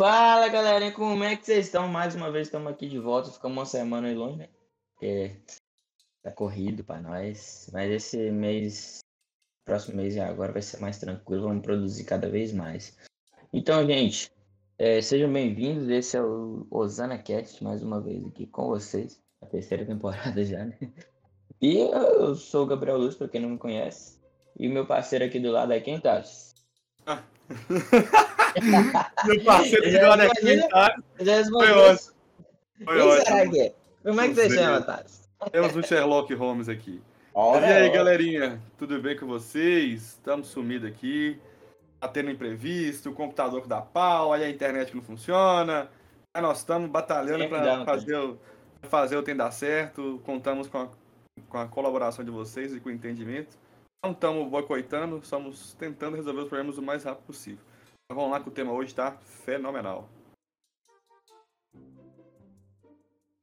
Fala galerinha, como é que vocês estão? Mais uma vez estamos aqui de volta, ficamos uma semana aí longe, né? Porque tá corrido para nós, mas esse mês, próximo mês e agora vai ser mais tranquilo, vamos produzir cada vez mais. Então, gente, é, sejam bem-vindos, esse é o Osana Cast, mais uma vez aqui com vocês, a terceira temporada já, né? E eu sou o Gabriel Luz, para quem não me conhece, e o meu parceiro aqui do lado é quem, Tati? Ah. Meu parceiro que deu anecdotário. Foi ótimo. Foi Quem ótimo. será que é? Como é que você chama, Tati? Temos um Sherlock Holmes aqui. Ora, e aí, ora. galerinha? Tudo bem com vocês? Estamos sumidos aqui. Tá tendo imprevisto, o computador que dá pau, aí a internet que não funciona. Aí nós estamos batalhando para né, fazer, o- fazer o tem dar certo. Contamos com a, com a colaboração de vocês e com o entendimento. Não estamos boicotando, estamos tentando resolver os problemas o mais rápido possível. Então vamos lá que o tema hoje tá fenomenal.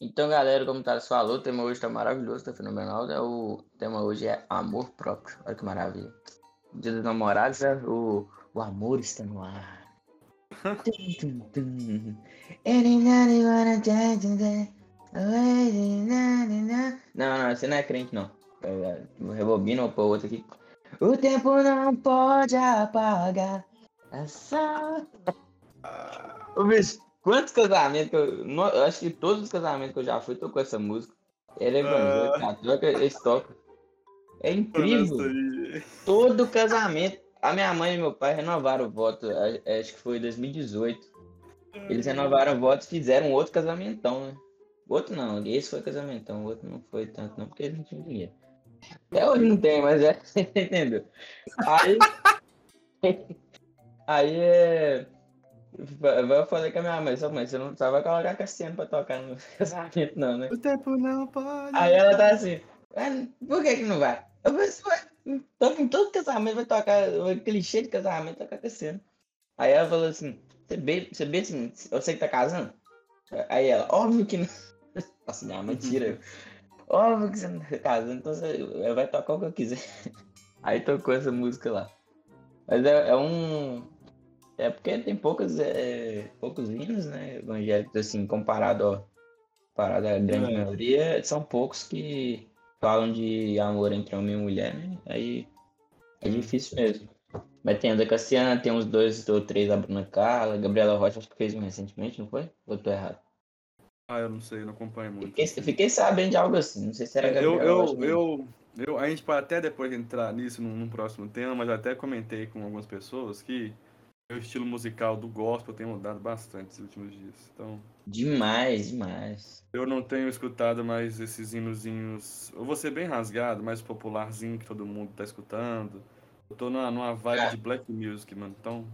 Então, galera, como o Thales falou, o tema hoje tá maravilhoso, tá fenomenal. Né? O tema hoje é amor próprio. Olha que maravilha. Dia dos namorados, né? o, o amor está no ar. Não, não, você não é crente, não. Rebobina ou pôr outro aqui. O tempo não pode apagar essa. Ô, bicho, quantos casamentos que eu. eu acho que todos os casamentos que eu já fui tocou essa música. Ela é católica, eles tocam. É incrível. Todo casamento. A minha mãe e meu pai renovaram o voto, a- acho que foi em 2018. Eles renovaram o voto e fizeram outro casamentão, né? Outro não, esse foi casamentão, o outro não foi tanto não, porque eles não tinham dinheiro. Até hoje não tem, mas é, você entendeu? Aí. Aí é. Eu falei com a minha mãe, só mãe, você não só vai colocar Cassiano pra tocar no casamento, não, né? O tempo não pode. Aí ela tá assim, "Ah, por que que não vai? Eu falei, "Você vai, toca em todo casamento, vai tocar, o clichê de casamento, tocar Cassiano. Aí ela falou assim, você bebe, você bebe assim, eu sei que tá casando? Aí ela, óbvio que não. Nossa, minha mãe tira. Óbvio que você não tá casando, então você vai tocar o que eu quiser. Aí tocou essa música lá. Mas é, é um. É porque tem poucos, é, poucos hinos, né? Evangélicos, assim, comparado, ó, comparado à grande É. maioria, são poucos que falam de amor entre homem e mulher, né? Aí é difícil mesmo. Mas tem a da Cassiana, tem uns dois ou três da Bruna Carla, Gabriela Rocha, acho que fez um recentemente, não foi? Ou eu tô errado? Ah, eu não sei, não acompanho muito. Fiquei, fiquei sabendo de algo assim, não sei se era É, Gabriela eu, Rocha. eu, eu, eu, a gente pode até depois entrar nisso num, num próximo tema, mas eu até comentei com algumas pessoas que o estilo musical do gospel tem mudado bastante nos últimos dias. Então, Demais, demais. eu não tenho escutado mais esses hinozinhos. Eu vou ser bem rasgado, mais popularzinho que todo mundo tá escutando. Eu tô numa, numa vibe Ah. de black music, mano. Então.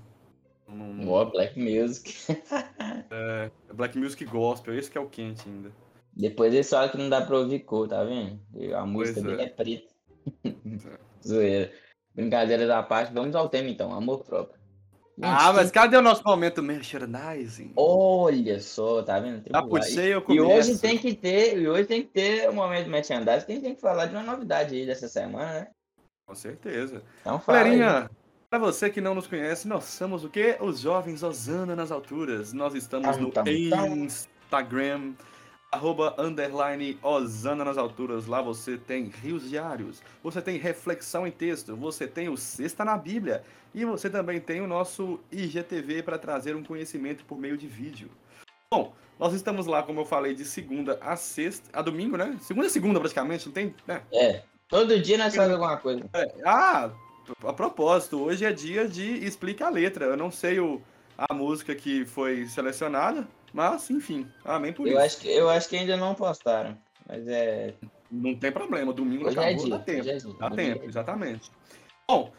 Não, Ó, Black Music. é black music gospel, esse que é o quente ainda. Depois eles falam que não dá pra ouvir cor, tá vendo? A música Pois dele é. é preta. Zoeira. Brincadeira da parte, vamos ao tema então, amor próprio. Gente, Ah, mas tem- cadê o nosso momento merchandising? Olha só, tá vendo? Já Tripular. puxei, eu E começo. hoje tem que ter, e hoje tem que ter um momento merchandising, tem, tem que falar de uma novidade aí dessa semana, né? Com certeza. Então fala aí. Galerinha, para você que não nos conhece, nós somos o quê? Os Jovens Osana nas Alturas. Nós estamos no Tam, tam. Arroba, underline, Osana nas Alturas. Lá você tem rios diários, você tem reflexão em texto, você tem o Sexta na Bíblia e você também tem o nosso IGTV para trazer um conhecimento por meio de vídeo. Bom, nós estamos lá, como eu falei, de segunda a sexta, a domingo, né? Segunda a segunda praticamente, não tem... né? É, todo dia nós fazemos alguma coisa. É, ah, a propósito, hoje é dia de explica a letra. Eu não sei o, a música que foi selecionada, mas enfim, amém por Eu isso. acho, que, eu acho que ainda não postaram, mas é... Não tem problema, domingo Hoje é acabou, dia, dá tempo. é dia. Dá Hoje tempo, é- exatamente. Bom,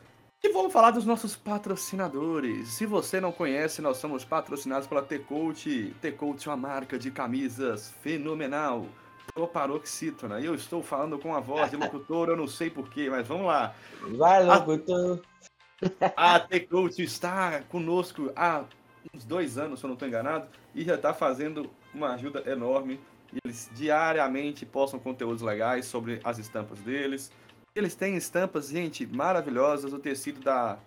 e vamos falar dos nossos patrocinadores. Se você não conhece, nós somos patrocinados pela T-Coach. T-Coach é uma marca de camisas fenomenal. Proparoxítona. E eu estou falando com a voz de locutor, eu não sei porquê, mas vamos lá. Vai, locutor. A T-Coach está conosco há uns dois anos, se eu não estou enganado, e já está fazendo uma ajuda enorme. Eles diariamente postam conteúdos legais sobre as estampas deles. Eles têm estampas, gente, maravilhosas. O tecido da,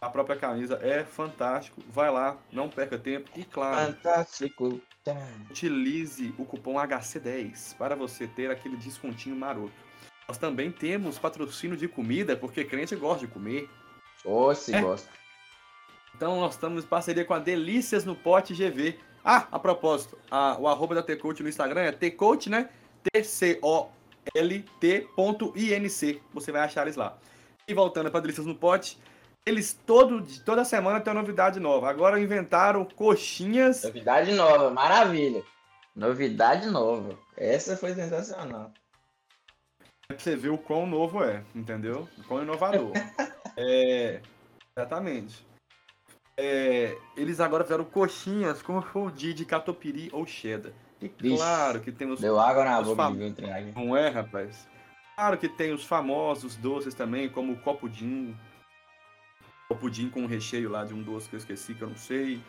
A própria camisa é fantástico. Vai lá, não perca tempo. E claro, Fantástico. utilize o cupom HC10 para você ter aquele descontinho maroto. Nós também temos patrocínio de comida, porque crente gosta de comer. Ô, se É. gosta. Então nós estamos em parceria com a Delícias no Pote GV. Ah, a propósito, a- o arroba da T-Coach no Instagram é T-Coach, né? T-C-O-L-T.inc. Você vai achar eles lá. E voltando para Delícias no Pote, eles todo, toda semana tem uma novidade nova. Agora inventaram coxinhas. Novidade nova, maravilha. Novidade nova. Essa foi sensacional. Pra você ver o quão novo é, entendeu? O quão inovador. é, exatamente. É, eles agora fizeram coxinhas com fondue de catupiry ou cheddar. E claro que tem os... Deu água na boca fam- de o aqui. Não é, rapaz? Claro que tem os famosos doces também, como o copudim. Copudim com um recheio lá de um doce que eu esqueci, que eu não sei.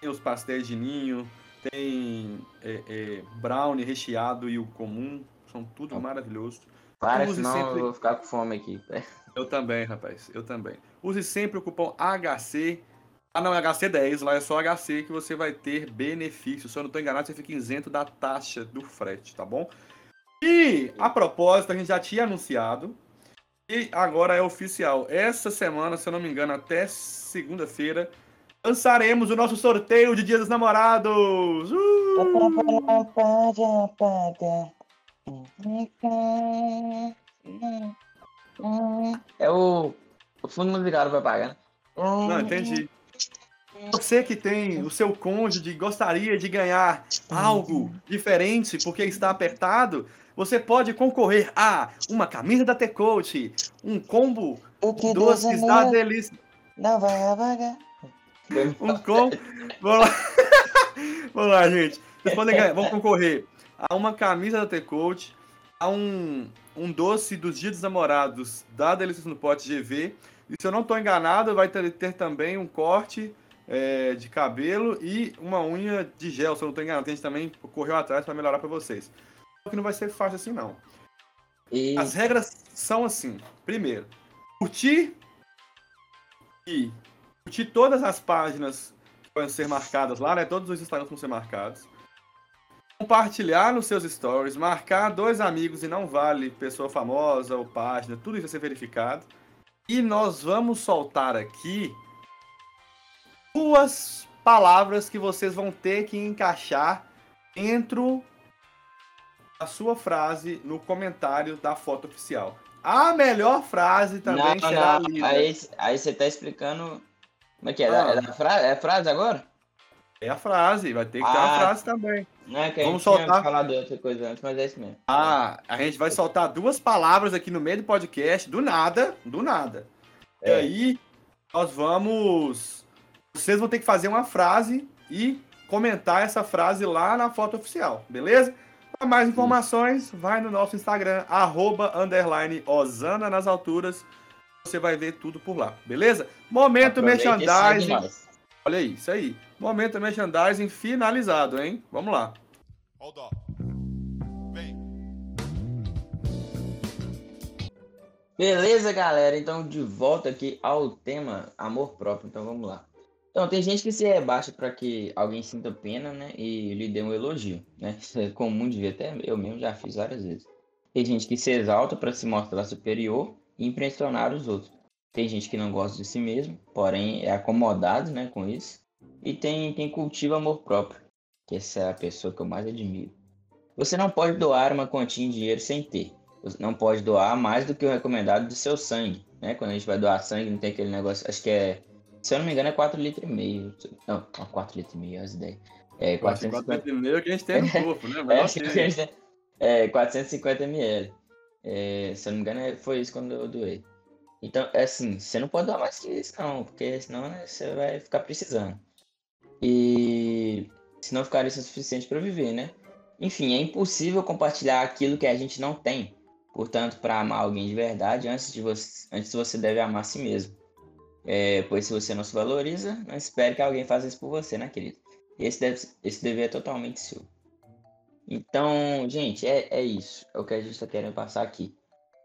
Tem os pastéis de ninho. Tem é, é, brownie recheado e o comum. São tudo maravilhoso. Para, Use senão sempre- eu vou ficar com fome aqui. Eu também, rapaz. Eu também. Use sempre o cupom HC. Ah, não, é HC10. Lá é só HC que você vai ter benefício. Se eu não estou enganado, você fica isento da taxa do frete, tá bom? E, a propósito, a gente já tinha anunciado. E agora é oficial. Essa semana, se eu não me engano, até segunda-feira, lançaremos o nosso sorteio de Dia dos Namorados. Uh! É o, o fundo musical vai pagar, né? Não, entendi. Você que tem o seu cônjuge gostaria de ganhar algo diferente porque está apertado, você pode concorrer a uma camisa da T-Coach, um combo que doces da delícia, não vai apagar. um combo... Vamos lá. Vamos lá, gente. Vocês podem ganhar, vão concorrer a uma camisa da T-Coach, a um, um doce dos Dias dos Namorados da Delícias no Pote GV. E se eu não estou enganado, vai ter, ter também um corte é, de cabelo e uma unha de gel, se eu não estou enganado. A gente também correu atrás para melhorar para vocês. Só que não vai ser fácil assim, não. E As regras são assim. Primeiro, curtir e curtir todas as páginas que vão ser marcadas lá, né? Todos os Instagrams vão ser marcados. Compartilhar nos seus stories, marcar dois amigos e não vale pessoa famosa ou página, tudo isso vai ser verificado. E nós vamos soltar aqui duas palavras que vocês vão ter que encaixar dentro a sua frase no comentário da foto oficial. A melhor frase também não, será não. lida. Aí, aí você tá explicando. Como é que é? Ah. É, da fra... é frase agora? É a frase, vai ter que ter a Ah. frase também. Não é que a Vamos gente soltar. falado outra coisa antes, mas é isso mesmo. Ah, a gente vai soltar duas palavras aqui no meio do podcast, do nada, do nada. E É. aí, nós vamos. Vocês vão ter que fazer uma frase e comentar essa frase lá na foto oficial, beleza? Para mais informações, vai no nosso Instagram, arroba, underline, Osana nas alturas. Você vai ver tudo por lá, beleza? Momento Aproveita segue merchandising. Olha aí, isso aí. Momento merchandising finalizado, hein? Vamos lá. Hold. Vem. Beleza, galera? Então, de volta aqui ao tema amor próprio. Então, vamos lá. Então, tem gente que se rebaixa para que alguém sinta pena, né? E lhe dê um elogio, né? Isso é comum de ver, até eu mesmo já fiz várias vezes. Tem gente que se exalta para se mostrar superior e impressionar os outros. Tem gente que não gosta de si mesmo, porém é acomodado, né, com isso. E tem quem cultiva amor próprio, que essa é a pessoa que eu mais admiro. Você não pode doar uma quantia em dinheiro sem ter. Você não pode doar mais do que o recomendado do seu sangue, né? Quando a gente vai doar sangue, não tem aquele negócio, acho que é, se eu não me engano, é 4 litros e meio. Não, não 4 litros e meio, as ideias. É 450 450 e-mail que a gente tem no corpo, né? é, Mas acho que ok. a gente tem- é 450 ml. É, se eu não me engano, é- foi isso quando eu doei. Então, é assim, você não pode doar mais que isso, não, porque senão né, você vai ficar precisando. E se não ficaria o suficiente para viver, né? Enfim, é impossível compartilhar aquilo que a gente não tem. Portanto, para amar alguém de verdade, antes de você, antes você deve amar a si mesmo. É, pois se você não se valoriza, não espere que alguém faça isso por você, né, querido? Esse, deve, esse dever é totalmente seu. Então, gente, é, é isso. É o que a gente está querendo passar aqui.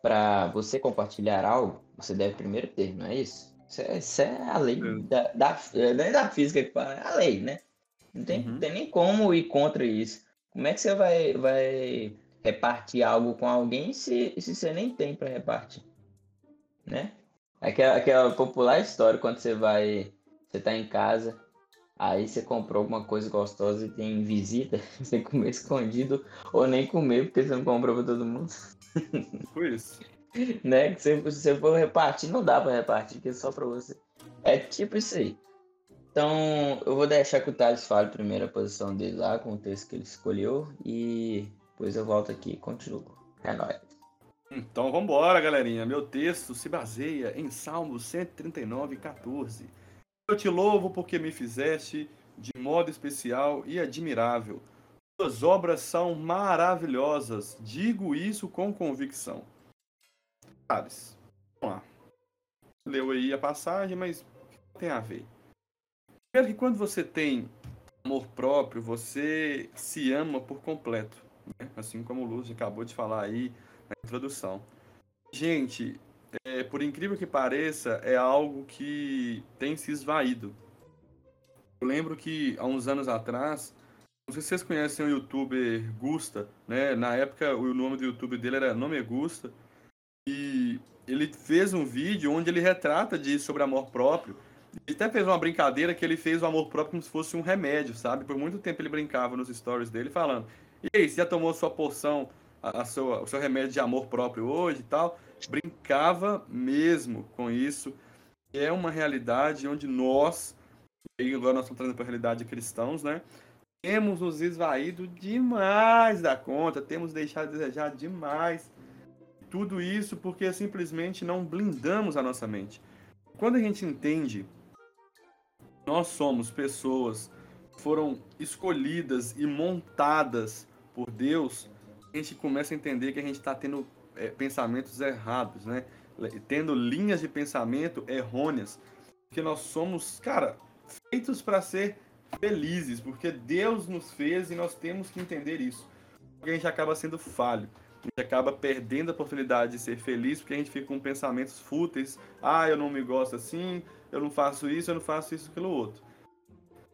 Para você compartilhar algo, você deve primeiro ter, não é isso? Isso é, isso é a lei da, da, não é da física que fala, é a lei, né? Não tem, Uhum. tem nem como ir contra isso. Como é que você vai, vai repartir algo com alguém se, se você nem tem para repartir? Né? Aquela, aquela popular história quando você vai, você tá em casa, aí você comprou alguma coisa gostosa e tem visita, você comer escondido ou nem comer porque você não comprou para todo mundo. Foi isso. né? Que se se você for repartir, não dá pra repartir, porque é só pra você. É tipo isso aí. Então, eu vou deixar que o Thales fale primeiro a posição dele lá, com o texto que ele escolheu, e depois eu volto aqui e continuo. É nóis. Então vambora, galerinha. Meu texto se baseia em Salmos 139, 14. Eu te louvo porque me fizeste de modo especial e admirável. Suas obras são maravilhosas. Digo isso com convicção. Thales, vamos lá. Leu aí a passagem, mas tem a ver? Primeiro que quando você tem amor próprio, você se ama por completo. né? Assim como o Lúcio acabou de falar aí na introdução. Gente, é, por incrível que pareça, é algo que tem se esvaído. Eu lembro que há uns anos atrás, não sei se vocês conhecem o youtuber Gusta, né? Na época o nome do YouTube dele era Nome Gusta. E ele fez um vídeo onde ele retrata disso sobre amor próprio. Ele até fez uma brincadeira que ele fez o amor próprio como se fosse um remédio, sabe? Por muito tempo ele brincava nos stories dele falando: E aí, você já tomou sua porção, a, sua, o seu remédio de amor próprio hoje e tal? Brincava mesmo com isso. É uma realidade onde nós, e agora nós estamos trazendo para a realidade de cristãos, né? Temos nos esvaído demais da conta, temos deixado a desejar demais. Tudo isso porque simplesmente não blindamos a nossa mente. Quando a gente entende nós somos pessoas foram escolhidas e montadas por Deus, a gente começa a entender que a gente está tendo é, pensamentos errados, né? Tendo linhas de pensamento errôneas. Porque nós somos, cara, feitos para ser felizes, porque Deus nos fez e nós temos que entender isso. Porque a gente acaba sendo falho. A gente acaba perdendo a oportunidade de ser feliz porque a gente fica com pensamentos fúteis. Ah, eu não me gosto assim, eu não faço isso, eu não faço isso, aquilo outro.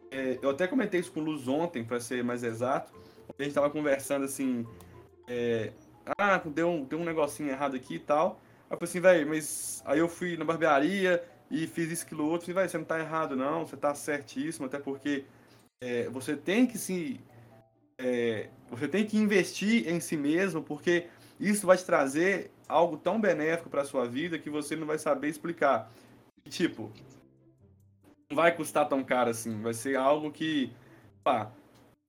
É, eu até comentei isso com o Luz ontem, para ser mais exato. A gente tava conversando assim. É, ah, deu um, deu um negocinho errado aqui e tal. Aí eu falei assim, velho, mas aí eu fui na barbearia e fiz isso, aquilo outro. Velho, você não tá errado, não, você tá certíssimo, até porque é, você tem que se. é, você tem que investir em si mesmo, porque isso vai te trazer algo tão benéfico para sua vida que você não vai saber explicar. Tipo, não vai custar tão caro assim. Vai ser algo que, pá,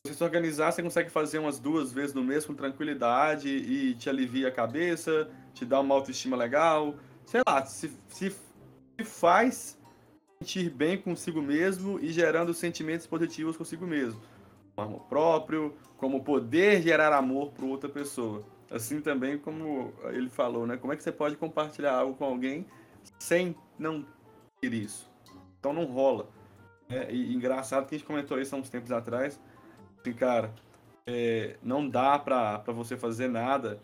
você se organizar, você consegue fazer umas duas vezes no mês com tranquilidade e te alivia a cabeça, te dá uma autoestima legal. Sei lá, se, se, se faz sentir bem consigo mesmo e gerando sentimentos positivos consigo mesmo. Com amor próprio, como poder gerar amor para outra pessoa. Assim também como ele falou, né? Como é que você pode compartilhar algo com alguém sem não ter isso? Então não rola. É, e engraçado que a gente comentou isso há uns tempos atrás. Assim, cara, é, não dá pra você fazer nada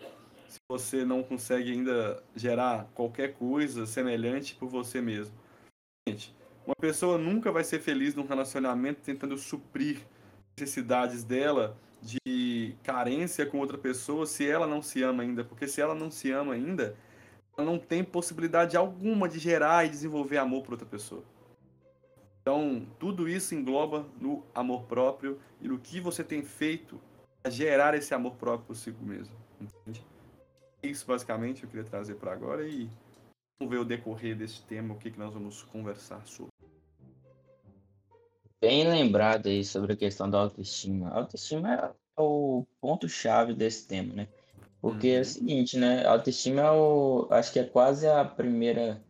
se você não consegue ainda gerar qualquer coisa semelhante por você mesmo. Gente, uma pessoa nunca vai ser feliz num relacionamento tentando suprir necessidades dela de carência com outra pessoa se ela não se ama ainda. Porque se ela não se ama ainda, ela não tem possibilidade alguma de gerar e desenvolver amor por outra pessoa. Então, tudo isso engloba no amor próprio e no que você tem feito a gerar esse amor próprio consigo mesmo. Entende? É isso basicamente eu queria trazer para agora e vamos ver o decorrer desse tema, o que, que nós vamos conversar sobre. Bem lembrado aí sobre a questão da autoestima. A autoestima é o ponto-chave desse tema, né? Porque é o Uhum. seguinte, né? A autoestima é o, acho que é quase a primeira,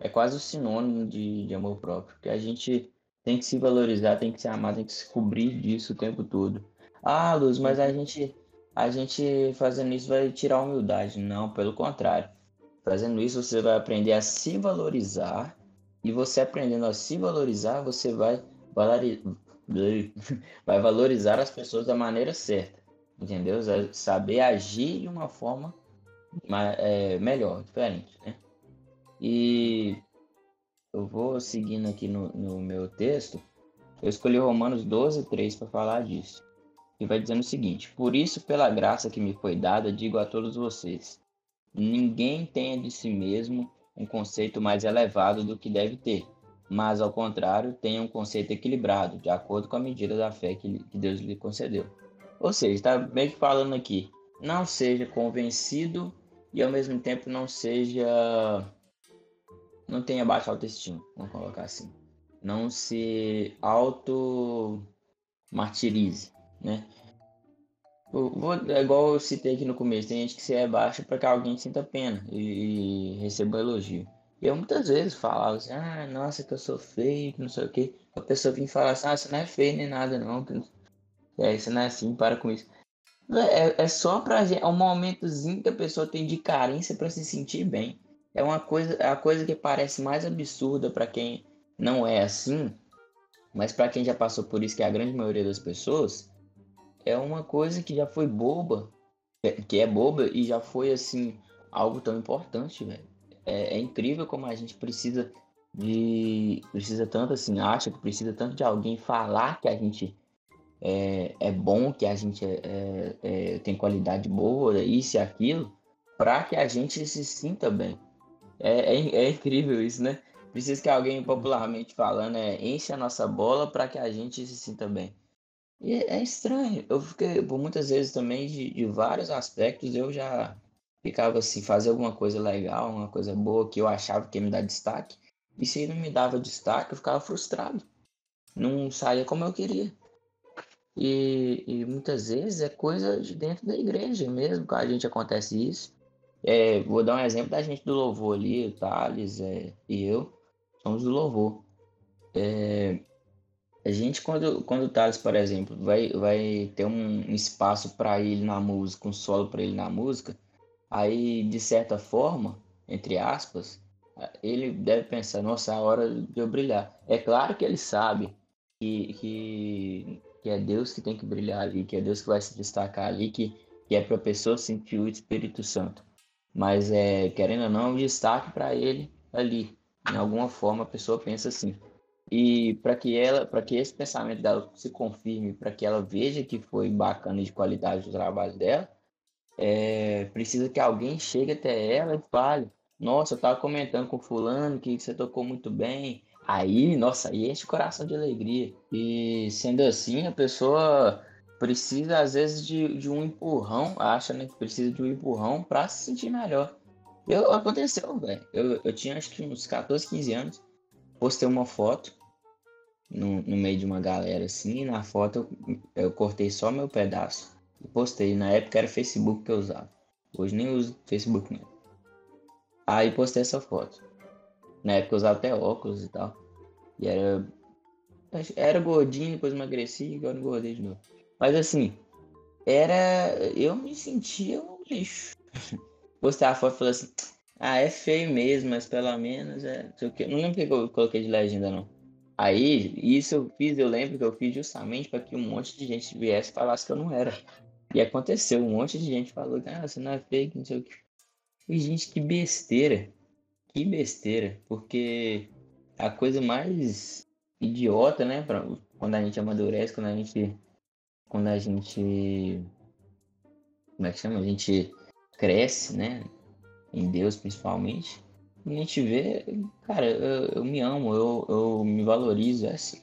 é quase o sinônimo de, de amor próprio. Porque a gente tem que se valorizar, tem que se amar, tem que se cobrir disso o tempo todo. Ah, Luz, mas a gente, a gente fazendo isso vai tirar a humildade. Não, pelo contrário. Fazendo isso, você vai aprender a se valorizar. E você aprendendo a se valorizar, você vai valori- vai valorizar as pessoas da maneira certa, entendeu? Sa- Saber agir de uma forma ma- é, melhor, diferente, né? E eu vou seguindo aqui no, no meu texto. Eu escolhi Romanos 12, 3 para falar disso. E vai dizendo o seguinte: Por isso, pela graça que me foi dada, digo a todos vocês: ninguém tenha de si mesmo um conceito mais elevado do que deve ter, mas ao contrário, tenha um conceito equilibrado, de acordo com a medida da fé que, que Deus lhe concedeu. Ou seja, está bem que falando aqui: não seja convencido e ao mesmo tempo não seja não tenha baixa autoestima, vamos colocar assim. Não se auto martirize, né? Vou, é igual eu citei aqui no começo, tem gente que se rebaixa para que alguém sinta pena e, e receba um elogio. E eu muitas vezes falava assim, ah, nossa, que eu sou feio, que não sei o quê. A pessoa vinha falar assim, ah, você não é feio nem nada não. Que... É, você não é assim, para com isso. É, é só pra gente, é um momentozinho que a pessoa tem de carência para se sentir bem. É uma coisa, é a coisa que parece mais absurda para quem não é assim, mas para quem já passou por isso, que é a grande maioria das pessoas, é uma coisa que já foi boba, que é boba e já foi assim algo tão importante, velho. É, é, incrível como a gente precisa de precisa tanto assim, acha que precisa tanto de alguém falar que a gente é, é bom, que a gente é, é, é tem qualidade boa, isso e aquilo, para que a gente se sinta bem. É, é, é, incrível isso, né? Precisa que alguém, popularmente falando, é, enche a nossa bola para que a gente se sinta bem. E é, é estranho. Eu fiquei, por muitas vezes também, de, de vários aspectos, eu já ficava assim, fazer alguma coisa legal, uma coisa boa que eu achava que ia me dar destaque. E se não me dava destaque, eu ficava frustrado. Não saía como eu queria. E, e muitas vezes é coisa de dentro da igreja mesmo, que a gente acontece isso. É, vou dar um exemplo da gente do louvor ali, o Thales é, e eu, somos do louvor. É, a gente, quando, quando o Thales, por exemplo, vai, vai ter um espaço para ele na música, um solo para ele na música, aí, de certa forma, entre aspas, ele deve pensar, nossa, é a hora de eu brilhar. É claro que ele sabe que, que, que é Deus que tem que brilhar ali, que é Deus que vai se destacar ali, que, que é para a pessoa sentir o Espírito Santo. Mas, é, querendo ou não, é destaque para ele ali. Em alguma forma, a pessoa pensa assim. E para que ela, para que esse pensamento dela se confirme, para que ela veja que foi bacana e de qualidade o trabalho dela, é, precisa que alguém chegue até ela e fale: Nossa, eu estava comentando com fulano que você tocou muito bem. Aí, nossa, aí enche o coração de alegria. E sendo assim, a pessoa precisa às vezes de, de um empurrão, acha né, que precisa de um empurrão para se sentir melhor. Eu, aconteceu, velho. Eu, eu tinha acho que uns 14, 15 anos, postei uma foto no, no meio de uma galera assim, e na foto eu, eu cortei só meu pedaço e postei. Na época era Facebook que eu usava. Hoje nem uso Facebook não. Aí postei essa foto. Na época eu usava até óculos e tal. E era. Era gordinho, depois emagreci e agora engordei de novo. Mas assim, era. Eu me sentia um lixo. Postei a foto e assim: ah, é feio mesmo, mas pelo menos é. Não lembro o que eu coloquei de legenda, não. Aí, isso eu fiz, eu lembro que eu fiz justamente para que um monte de gente viesse e falasse que eu não era. E aconteceu, um monte de gente falou, ah, você não é fake, não sei o que. E, gente, que besteira. Que besteira. Porque a coisa mais idiota, né? Pra, quando a gente amadurece, quando a gente quando a gente. Como é que chama? A gente cresce, né? Em Deus principalmente. E a gente vê, cara, eu, eu me amo, eu, eu me valorizo. É assim.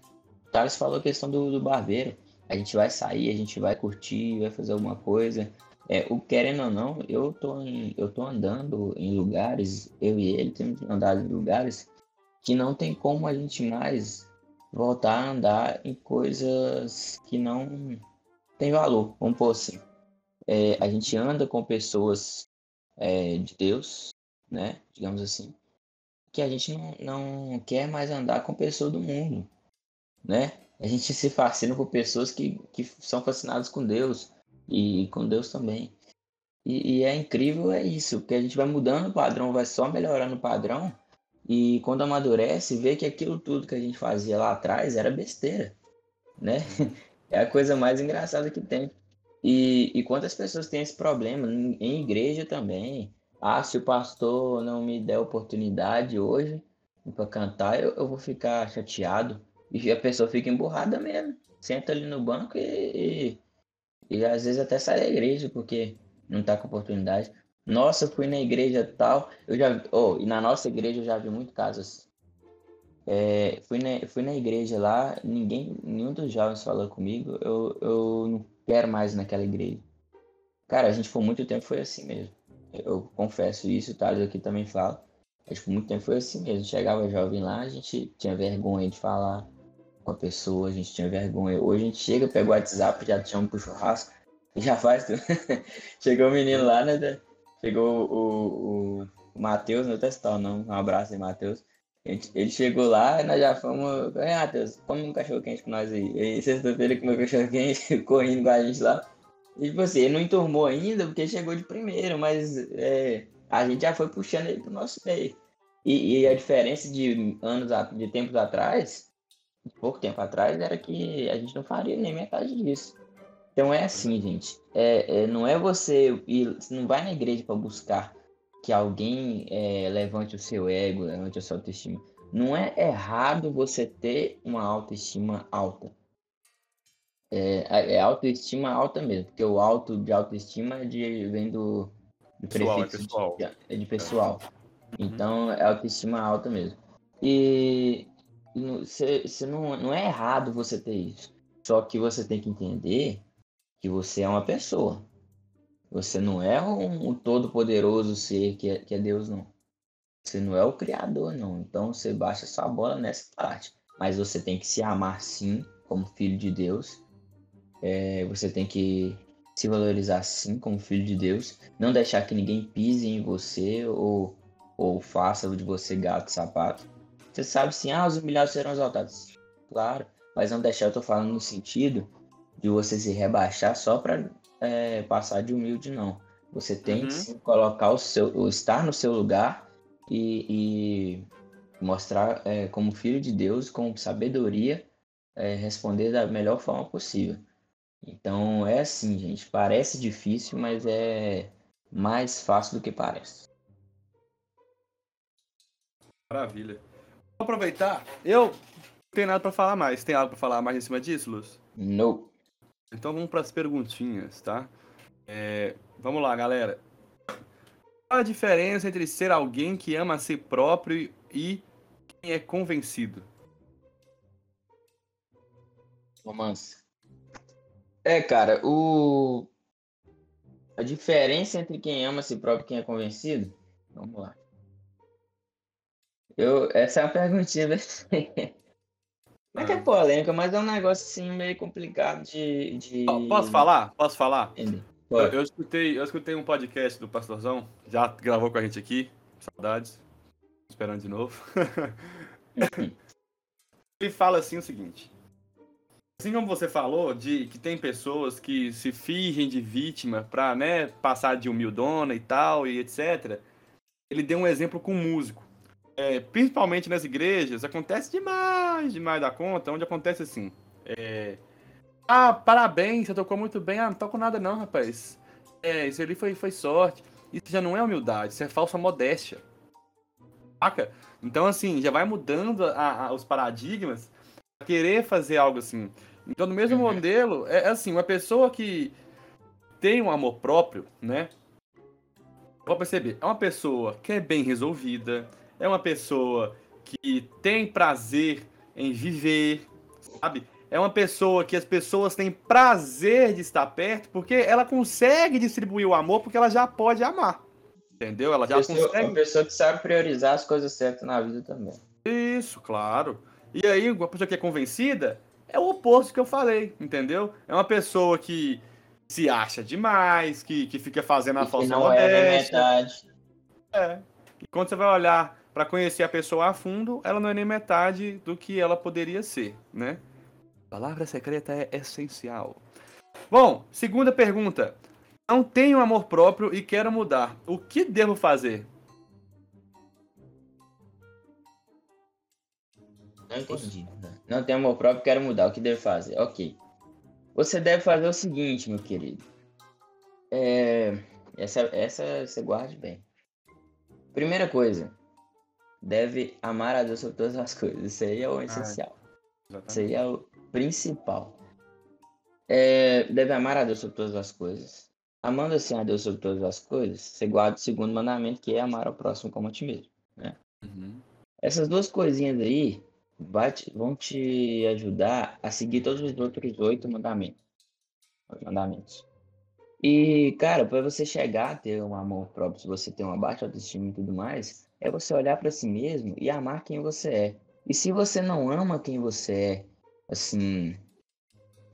O Thales falou a questão do, do barbeiro. A gente vai sair, a gente vai curtir, vai fazer alguma coisa. É, o querendo ou não, eu tô, em, eu tô andando em lugares, eu e ele temos andado em lugares que não tem como a gente mais voltar a andar em coisas que não tem valor, vamos pôr assim. É, a gente anda com pessoas é, de Deus, né? Digamos assim, que a gente não, não quer mais andar com pessoas do mundo, né? A gente se fascina por pessoas que, que são fascinadas com Deus e com Deus também. E, e, é incrível é isso, porque a gente vai mudando o padrão, vai só melhorando o padrão, e quando amadurece, vê que aquilo tudo que a gente fazia lá atrás era besteira, né? É a coisa mais engraçada que tem. E, e quantas pessoas têm esse problema? Em, igreja também. Ah, se o pastor não me der oportunidade hoje, pra cantar, eu, eu vou ficar chateado. E a pessoa fica emburrada mesmo. Senta ali no banco e, e, e às vezes até sai da igreja, porque não tá com oportunidade. Nossa, fui na igreja tal. Eu já, oh, e na nossa igreja eu já vi muito casos. É, fui, na, fui na igreja lá, ninguém, nenhum dos jovens falou comigo. Eu, eu não quero mais naquela igreja. Cara, a gente por muito tempo foi assim mesmo. Eu confesso isso, o Thales aqui também fala. A gente por muito tempo foi assim mesmo. Chegava jovem lá, a gente tinha vergonha de falar com a pessoa, a gente tinha vergonha. Hoje a gente chega, pega o WhatsApp, já te chama pro churrasco, e já faz tudo. Chegou o menino lá, né? Chegou o, o, o Matheus, não testar não. Um abraço aí, Matheus. Ele chegou lá e nós já fomos. Ei, Matheus, come um cachorro quente com nós aí. E sexta-feira comeu cachorro quente, correndo com a gente lá. E tipo assim, ele não enturmou ainda porque chegou de primeiro, mas é, a gente já foi puxando ele pro nosso meio. E, e, a diferença de anos, de tempos atrás, pouco tempo atrás, era que a gente não faria nem metade disso. Então é assim, gente. É, é, não é você ir, você não vai na igreja para buscar que alguém é, levante o seu ego, levante a sua autoestima. Não é errado você ter uma autoestima alta. É, é autoestima alta mesmo, porque o alto de autoestima é de, vem do, do Pessoal, é prefixo pessoal. De, é de pessoal. Então é autoestima alta mesmo. E você não, não é errado você ter isso. Só que você tem que entender que você é uma pessoa. Você não é um, um todo-poderoso ser que é, que é Deus, não. Você não é o Criador, não. Então você baixa sua bola nessa parte. Mas você tem que se amar sim, como filho de Deus. É, você tem que se valorizar sim, como filho de Deus. Não deixar que ninguém pise em você ou, ou faça de você gato sapato. Você sabe sim, ah, os humilhados serão exaltados. Claro, mas não deixar, eu tô falando no sentido de você se rebaixar só para é, passar de humilde, não. Você tem Uhum. que sim, colocar o seu, o estar no seu lugar e, e mostrar é, como filho de Deus, com sabedoria, é, responder da melhor forma possível. Então é assim, gente. Parece difícil, mas é mais fácil do que parece. Maravilha. Vou aproveitar. Eu não tenho nada pra falar mais. Tem algo pra falar mais em cima disso, Luz? No. Então vamos para as perguntinhas, tá? É, vamos lá, galera. Qual a diferença entre ser alguém que ama a si próprio e quem é convencido? Romance. É, cara, o. A diferença entre quem ama a si próprio e quem é convencido? Vamos lá. Eu... Essa é uma perguntinha? Não é que é polêmica, mas é um negócio assim meio complicado de. de... Posso falar? Posso falar? Eu, eu escutei, eu escutei um podcast do Pastorzão, já gravou com a gente aqui. Saudades. Esperando de novo. Ele fala assim o seguinte. Assim como você falou, de que tem pessoas que se fingem de vítima pra, né, passar de humildona e tal, e etc. Ele deu um exemplo com um músico. É, principalmente nas igrejas, acontece demais, demais da conta, onde acontece assim. é, ah, parabéns, você tocou muito bem. Ah, não toco nada não, rapaz. É, isso ali foi, foi sorte. Isso já não é humildade, isso é falsa modéstia. Saca? Então, assim, já vai mudando a- a- os paradigmas pra querer fazer algo assim. Então, no mesmo Uhum. modelo, é é assim, uma pessoa que tem um amor próprio, né? Pode perceber, é uma pessoa que é bem resolvida, é uma pessoa que tem prazer em viver, sabe? É uma pessoa que as pessoas têm prazer de estar perto porque ela consegue distribuir o amor porque ela já pode amar. Entendeu? Ela já Pessoa- consegue. Uma pessoa que sabe priorizar as coisas certas na vida também. Isso, claro. E aí, uma pessoa que é convencida é o oposto que eu falei, entendeu? É uma pessoa que se acha demais, que, que fica fazendo a falsa é na modéstia. metade. É. E quando você vai olhar pra conhecer a pessoa a fundo, ela não é nem metade do que ela poderia ser, né? Palavra secreta é essencial. Bom, segunda pergunta. Não tenho amor próprio e quero mudar. O que devo fazer? Não entendi. Não tem amor próprio, quero mudar. O que deve fazer? Ok. Você deve fazer o seguinte, meu querido. É, Essa, essa você guarde bem. Primeira coisa. Deve amar a Deus sobre todas as coisas. Isso aí é o essencial. Isso Exatamente. aí é o principal. É, deve amar a Deus sobre todas as coisas. Amando assim a Deus sobre todas as coisas, você guarda o segundo mandamento, que é amar ao próximo como a ti mesmo. Uhum. Essas duas coisinhas aí vai te- vão te ajudar a seguir todos os outros oito mandamentos. Os mandamentos. E, cara, para você chegar a ter um amor próprio, se você tem uma baixa autoestima e tudo mais, é você olhar para si mesmo e amar quem você é. E se você não ama quem você é, assim,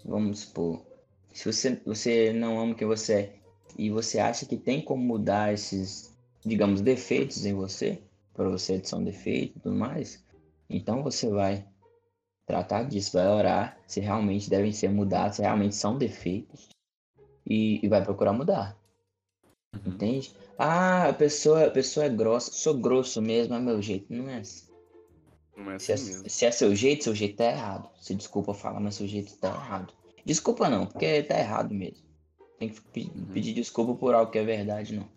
vamos supor, se você, você não ama quem você é e você acha que tem como mudar esses, digamos, defeitos em você, para você de são defeito e tudo mais, então você vai tratar disso, vai orar se realmente devem ser mudados, se realmente são defeitos e, e vai procurar mudar, Uhum. entende? Ah, a pessoa, a pessoa é grossa, sou grosso mesmo, é meu jeito, não é assim. Não é Se é, assim mesmo. se é seu jeito, seu jeito tá errado. Se desculpa falar, mas seu jeito tá errado. Desculpa não, porque tá errado mesmo. Tem que pe- Uhum. pedir desculpa por algo que é verdade, não.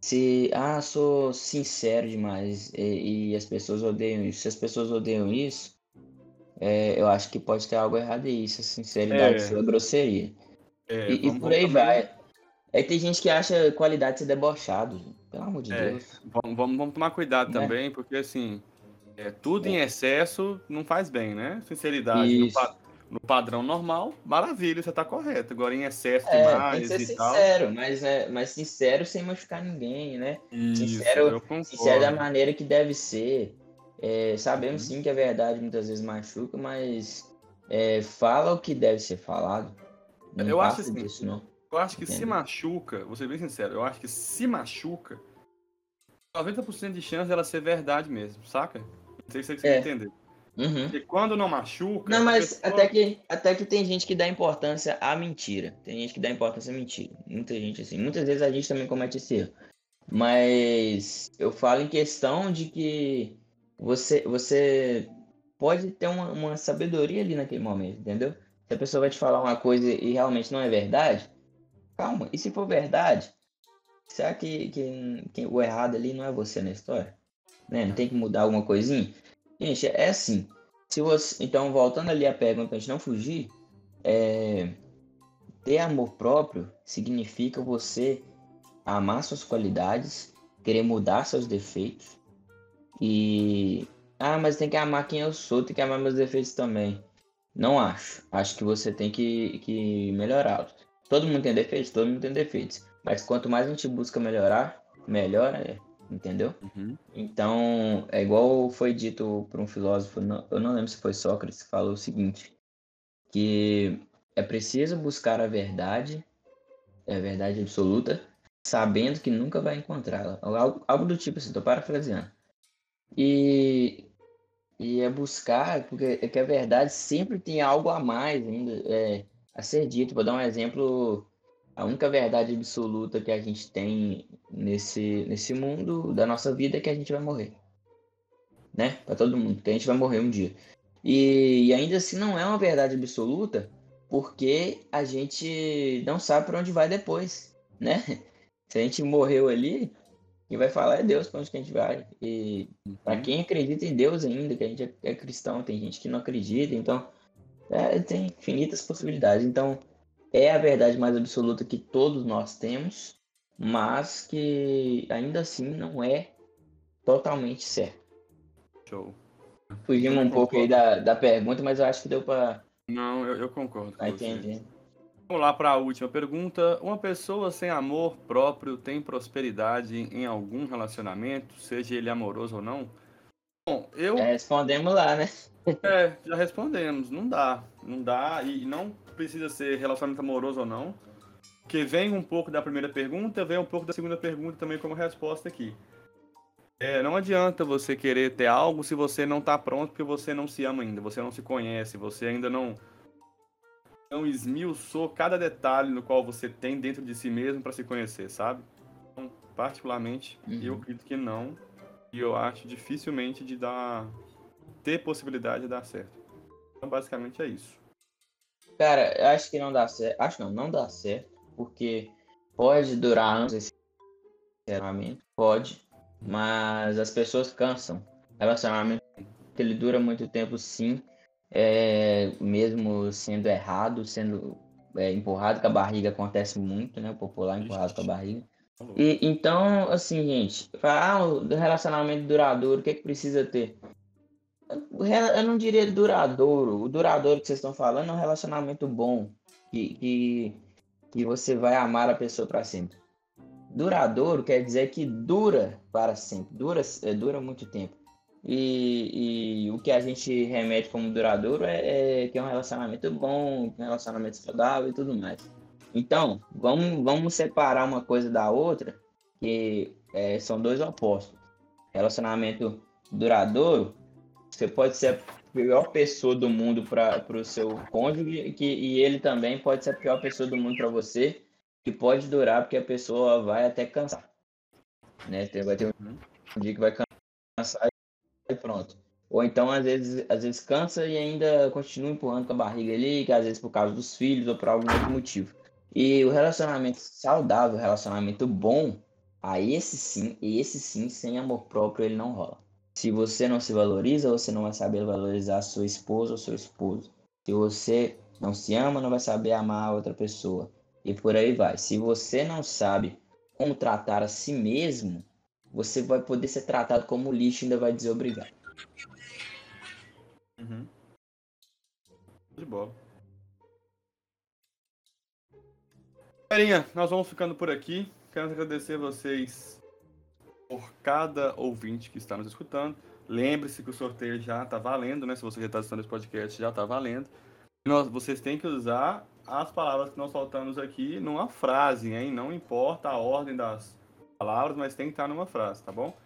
Se, ah, sou sincero demais e, e as pessoas odeiam isso. Se as pessoas odeiam isso, é, eu acho que pode ter algo errado aí. Se a sinceridade É. sua é grosseria. É, E, e por aí também- vai. Aí tem gente que acha qualidade de ser debochado. gente. Pelo amor de É, Deus. Vamos, vamos, tomar cuidado Né? também, porque assim, é, tudo em excesso não faz bem, né? Sinceridade no, pa- no padrão normal, maravilha, você tá correto. Agora em excesso É, tem que demais ser e tal. sincero, mas, é, mas sincero sem machucar ninguém, né? Isso, Sincero-. Sincero da maneira que deve ser. É, sabemos Uhum. sim que a verdade muitas vezes machuca, mas é, fala o que deve ser falado. Não Eu acho assim, disso, não. Eu acho que se machuca, vou ser bem sincero, eu acho que se machuca, 90% de chance dela ser verdade mesmo, saca? Não sei se você É. entender. Uhum. Porque quando não machuca. Não, mas pessoa- até que, até que tem gente que dá importância à mentira. Tem gente que dá importância à mentira. Muita gente assim. Muitas vezes a gente também comete esse erro. Mas eu falo em questão de que você, você pode ter uma, uma sabedoria ali naquele momento, entendeu? Se a pessoa vai te falar uma coisa e realmente não é verdade, calma. E se for verdade, será que, que, que o errado ali não é você na história? Né? Não tem que mudar alguma coisinha? Gente, é assim. Se você, então, voltando ali à pergunta, pra gente não fugir, é, ter amor próprio significa você amar suas qualidades, querer mudar seus defeitos e ah, mas tem que amar quem eu sou, tem que amar meus defeitos também. Não acho. Acho que você tem que, que melhorá-los. Todo mundo tem defeitos, todo mundo tem defeitos. Mas quanto mais a gente busca melhorar, melhor é, entendeu? Uhum. Então, é igual foi dito por um filósofo, não- eu não lembro se foi Sócrates, que falou o seguinte, que é preciso buscar a verdade, é a verdade absoluta, sabendo que nunca vai encontrá-la. Algo, algo do tipo assim, tô parafraseando. E, e é buscar, porque é que a verdade sempre tem algo a mais ainda é, a ser dito. Vou dar um exemplo, a única verdade absoluta que a gente tem nesse, nesse mundo da nossa vida é que a gente vai morrer. Né? Para todo mundo, que a gente vai morrer um dia. E, e ainda assim não é uma verdade absoluta, porque a gente não sabe para onde vai depois, né? Se a gente morreu ali, quem vai falar é Deus para onde que a gente vai. E para Uhum. quem acredita em Deus ainda, que a gente é, é cristão, tem gente que não acredita, então é, tem infinitas possibilidades. Então é a verdade mais absoluta que todos nós temos, mas que ainda assim não é totalmente certo. Show. Fugimos um pouco aí da, da pergunta, mas eu acho que deu para Não, eu, eu concordo. você. entender. Vamos lá para a última pergunta. Uma pessoa sem amor próprio tem prosperidade em algum relacionamento, seja ele amoroso ou não? Bom, eu É, respondemos lá, né? É, já respondemos. Não dá. Não dá. E não precisa ser relacionamento amoroso ou não. Que vem um pouco da primeira pergunta, vem um pouco da segunda pergunta também como resposta aqui. É, não adianta você querer ter algo se você não tá pronto, porque você não se ama ainda, você não se conhece, você ainda não não esmiuçou cada detalhe no qual você tem dentro de si mesmo para se conhecer, sabe? Então, particularmente, Uhum. eu acredito que não. E eu acho dificilmente de dar ter possibilidade de dar certo. Então, basicamente é isso. Cara, eu acho que não dá certo. Acho não, não dá certo, porque pode durar anos esse relacionamento, pode, mas as pessoas cansam. Relacionamento ele dura muito tempo, sim, é, mesmo sendo errado, sendo é, empurrado com a barriga, acontece muito, né? O popular empurrado com a barriga. E, então, assim, gente, ah, o relacionamento duradouro, o que, é que precisa ter? Eu não diria duradouro. O duradouro que vocês estão falando é um relacionamento bom, que, que, que você vai amar a pessoa para sempre. Duradouro quer dizer que dura para sempre, dura, é, dura muito tempo. E, e, o que a gente remete como duradouro é, é que é um relacionamento bom, um relacionamento saudável e tudo mais. Então, vamos, vamos separar uma coisa da outra, que é, são dois opostos. Relacionamento duradouro, você pode ser a pior pessoa do mundo para o seu cônjuge que, e ele também pode ser a pior pessoa do mundo para você, que pode durar porque a pessoa vai até cansar. Né? Vai ter um dia que vai cansar e pronto. Ou então, às vezes, às vezes cansa e ainda continua empurrando com a barriga ali, que às vezes por causa dos filhos ou por algum outro motivo. E o relacionamento saudável, o relacionamento bom, a esse sim, esse sim, sem amor próprio, ele não rola. Se você não se valoriza, você não vai saber valorizar sua esposa ou seu esposo. Se você não se ama, não vai saber amar a outra pessoa. E por aí vai. Se você não sabe como tratar a si mesmo, você vai poder ser tratado como lixo e ainda vai desobrigar. Uhum. De boa. Galerinha, nós vamos ficando por aqui. Quero agradecer a vocês por cada ouvinte que está nos escutando. Lembre-se que o sorteio já está valendo, né? Se você já está assistindo esse podcast, já está valendo. Nós, vocês têm que usar as palavras que nós faltamos aqui numa frase, hein? Não importa a ordem das palavras, mas tem que estar numa frase, tá bom?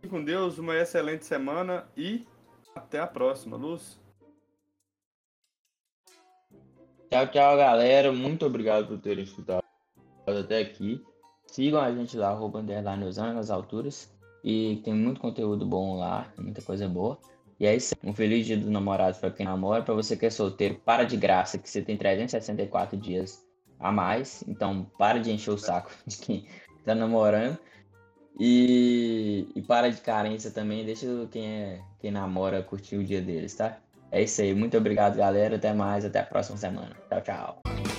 Fique com Deus, uma excelente semana e até a próxima, Luz. Tchau, tchau, galera. Muito obrigado por terem escutado até aqui. Sigam a gente lá, arroba underline nas alturas. E tem muito conteúdo bom lá, muita coisa boa. E é isso. Um feliz dia dos namorados para quem namora. Para você que é solteiro, para de graça, que você tem 364 dias a mais. Então, para de encher o saco de quem tá namorando. E, e para de carência também, deixa quem, é, quem namora curtir o dia deles, tá? É isso aí, muito obrigado, galera. Até mais, até a próxima semana. Tchau, tchau.